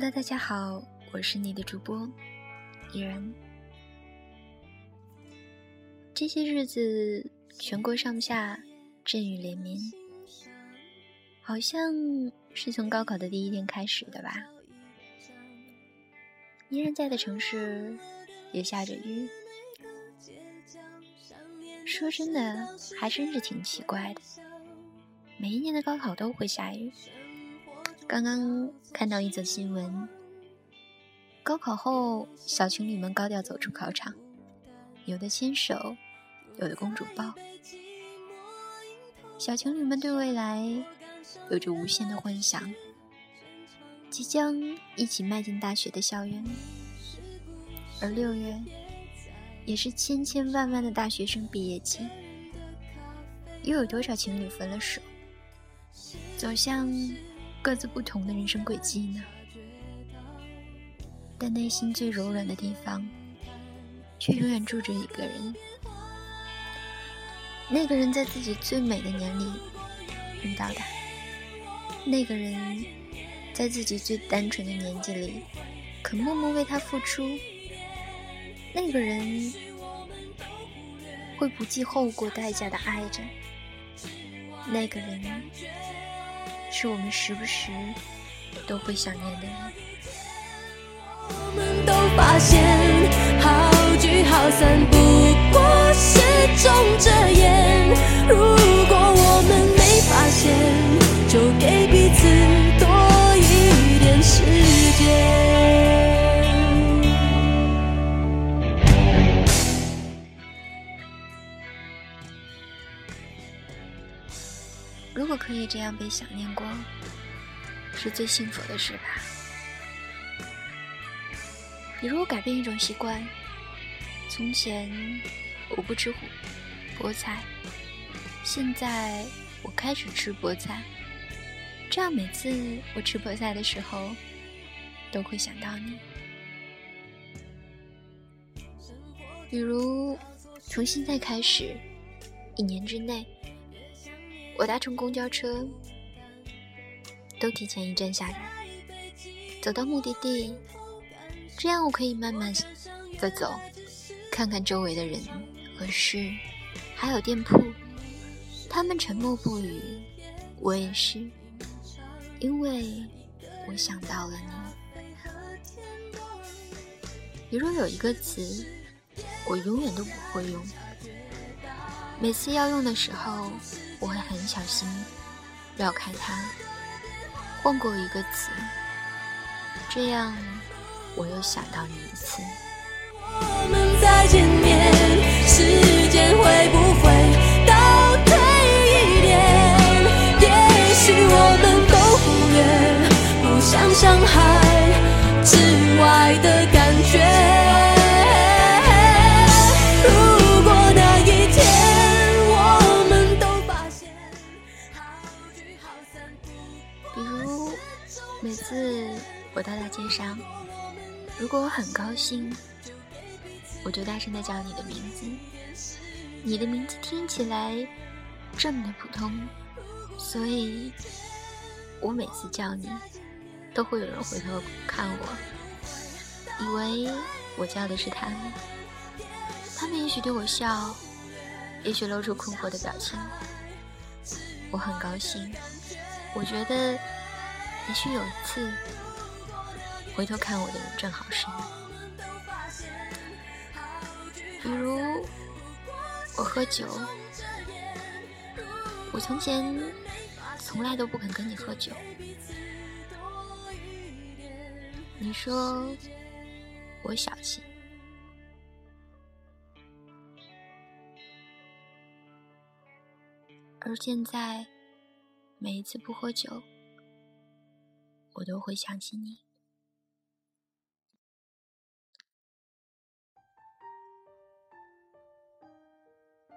Hello，大家好，我是你的主播依然。这些日子，全国上下阵雨连绵，好像是从高考的第一天开始的吧。依然在的城市也下着雨。说真的，还真是挺奇怪的。每一年的高考都会下雨。刚刚看到一则新闻：高考后，小情侣们高调走出考场，有的牵手，有的公主抱。小情侣们对未来有着无限的幻想，即将一起迈进大学的校园。而六月。也是千千万万的大学生毕业季，又有多少情侣分了手，走向各自不同的人生轨迹呢？但内心最柔软的地方，却永远住着一个人。那个人在自己最美的年龄遇到他，那个人在自己最单纯的年纪里，肯默默为他付出。那个人会不计后果代价的爱着，那个人是我们时不时都会想念的人。我们都发现，好聚好散不过是种遮掩。如果我们这样被想念过，是最幸福的事吧。比如改变一种习惯，从前我不吃菠菜，现在我开始吃菠菜，这样每次我吃菠菜的时候，都会想到你。比如从现在开始，一年之内。我搭乘公交车，都提前一站下来，走到目的地，这样我可以慢慢的走，看看周围的人和事，还有店铺，他们沉默不语，我也是，因为我想到了你。比如有一个词，我永远都不会用，每次要用的时候。我会很小心绕开它，换过一个词，这样我又想到你一次。我们再见面，时间会不会倒退一点？也许我们都忽略互相伤害之外的比如每次我到大街上，如果我很高兴，我就大声的叫你的名字。你的名字听起来这么的普通，所以我每次叫你，都会有人回头看我，以为我叫的是他们。他们也许对我笑，也许露出困惑的表情。我很高兴，我觉得。也许有一次，回头看我的人正好是你。比如我喝酒，我从前从来都不肯跟你喝酒。你说我小气，而现在每一次不喝酒。我都会想起你，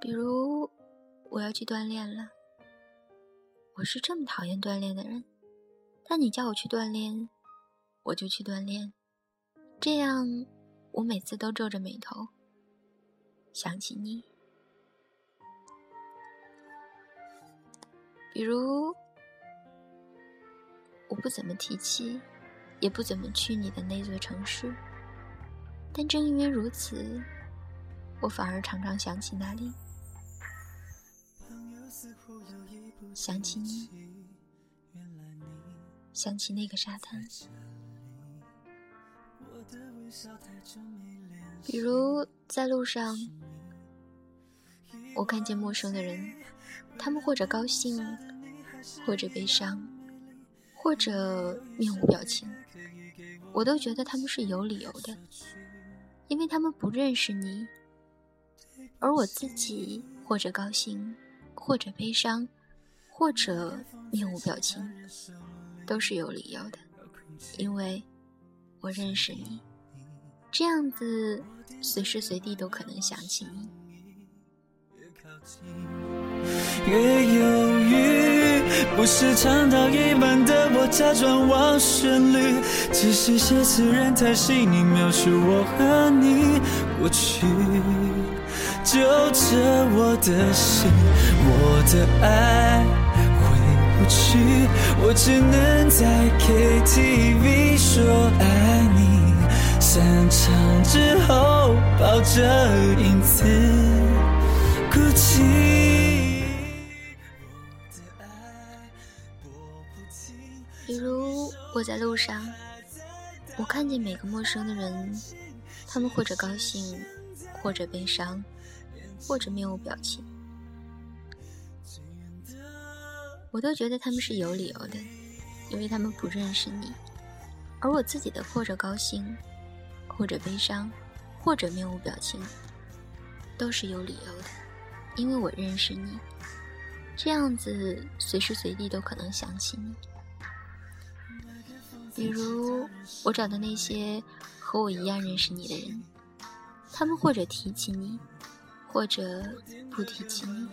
比如我要去锻炼了。我是这么讨厌锻炼的人，但你叫我去锻炼，我就去锻炼。这样，我每次都皱着眉头想起你。比如。我不怎么提起，也不怎么去你的那座城市。但正因为如此，我反而常常想起那里，想起你，想起那个沙滩。比如在路上，我看见陌生的人，他们或者高兴，或者悲伤，或者面无表情，我都觉得他们是有理由的，因为他们不认识你。而我自己或者高兴，或者悲伤，或者面无表情，都是有理由的，因为我认识你。这样子，随时随地都可能想起你。越犹豫，不是唱到一半的我假装忘旋律，只是写词人太细腻描述我和你过去。就着我的心，我的爱回不去，我只能在 KTV 说爱你。散场之后，抱着影子哭泣。比如我在路上，我看见每个陌生的人，他们或者高兴，或者悲伤，或者面无表情，我都觉得他们是有理由的，因为他们不认识你，而我自己的或者高兴。或者悲伤，或者面无表情，都是有理由的，因为我认识你，这样子随时随地都可能想起你。比如我找的那些和我一样认识你的人，他们或者提起你，或者不提起你，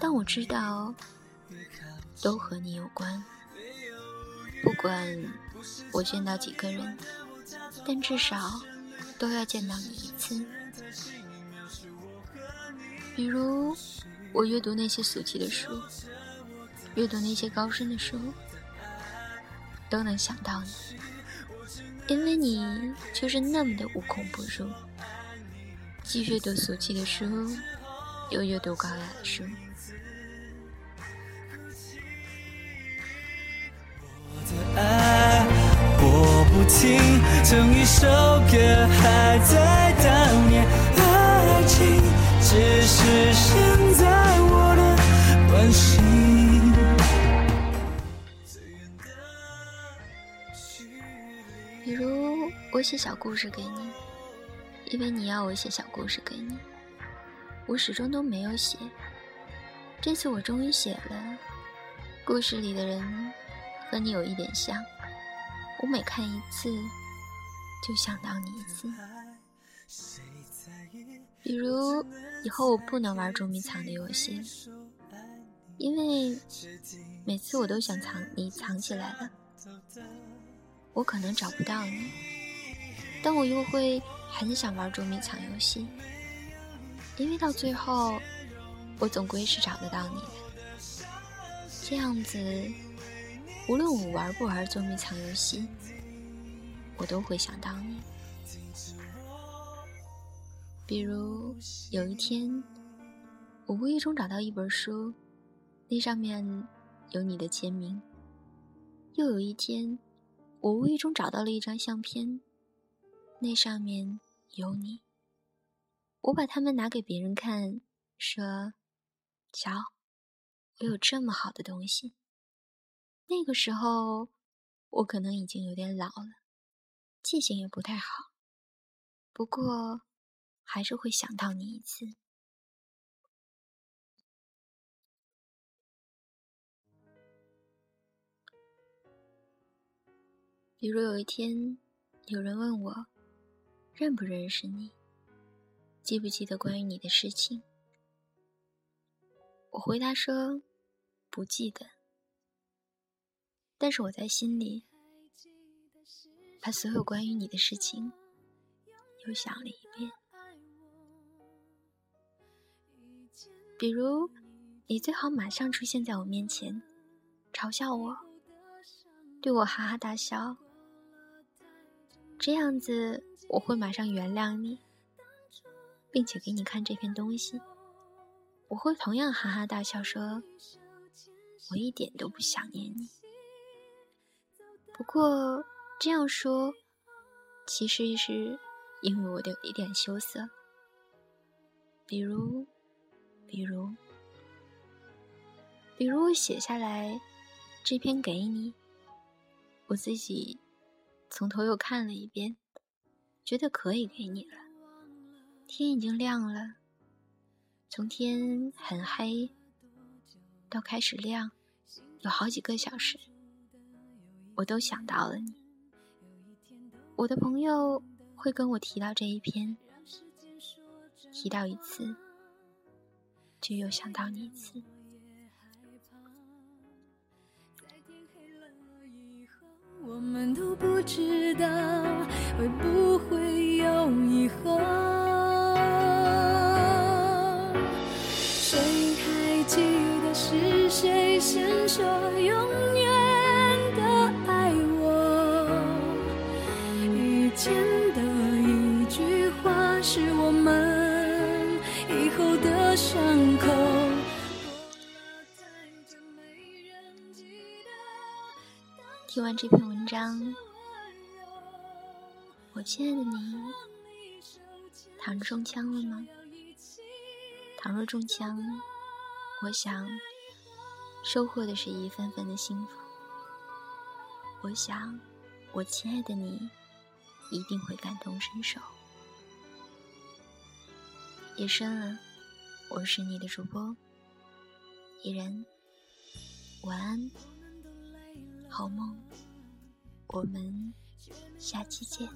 但我知道都和你有关。不管我见到几个人。但至少都要见到你一次。比如，我阅读那些俗气的书，阅读那些高深的书，都能想到你，因为你就是那么的无孔不入。既阅读俗气的书，又阅读高雅的书。成一首歌还在当年，只是现在我的关心。比如我写小故事给你，因为你要我写小故事给你，我始终都没有写。这次我终于写了，故事里的人和你有一点像，我每看一次。就想到你一次，比如以后我不能玩捉迷藏的游戏，因为每次我都想藏你藏起来了，我可能找不到你，但我又会很想玩捉迷藏游戏，因为到最后我总归是找得到你的。这样子，无论我玩不玩捉迷藏游戏。我都会想到你。比如有一天，我无意中找到一本书，那上面有你的签名；又有一天，我无意中找到了一张相片，那上面有你。我把它们拿给别人看，说：“瞧，我有这么好的东西。”那个时候，我可能已经有点老了。记性也不太好，不过还是会想到你一次。比如有一天，有人问我认不认识你，记不记得关于你的事情，我回答说不记得，但是我在心里。把所有关于你的事情又想了一遍，比如，你最好马上出现在我面前，嘲笑我，对我哈哈大笑，这样子我会马上原谅你，并且给你看这篇东西。我会同样哈哈大笑，说：“我一点都不想念你。”不过这样说，其实是因为我的有一点羞涩。比如，比如，比如我写下来这篇给你，我自己从头又看了一遍，觉得可以给你了。天已经亮了。从天很黑到开始亮，有好几个小时，我都想到了你。我的朋友会跟我提到这一篇，提到一次，就又想到你一次。我们都不知道会不会有这篇文章，我亲爱的你，倘若中枪了吗？倘若中枪，我想。收获的是一份份的幸福。我想，我亲爱的你一定会感同身受。夜深了，我是你的主播依然，晚安，好梦，我们下期见。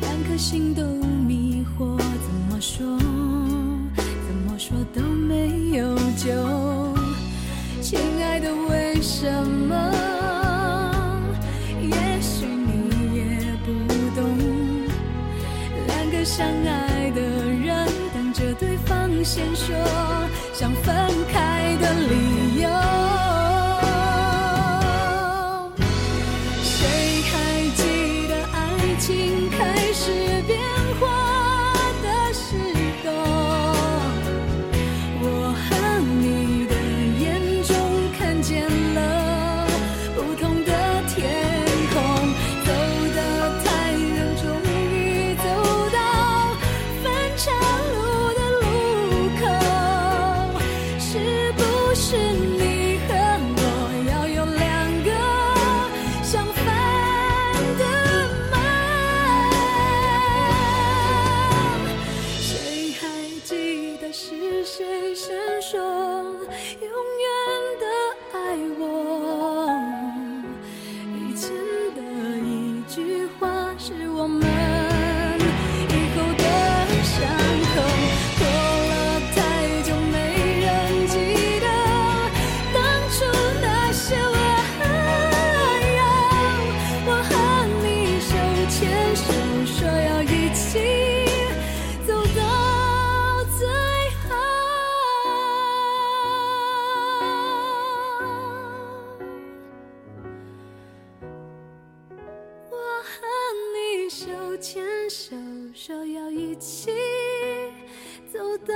两颗心都迷惑，怎么说？怎么说都没有救，亲爱的，为什么？也许你也不懂，两个相爱的人等着对方先说想分开的理由。moment 牵手说要一起走到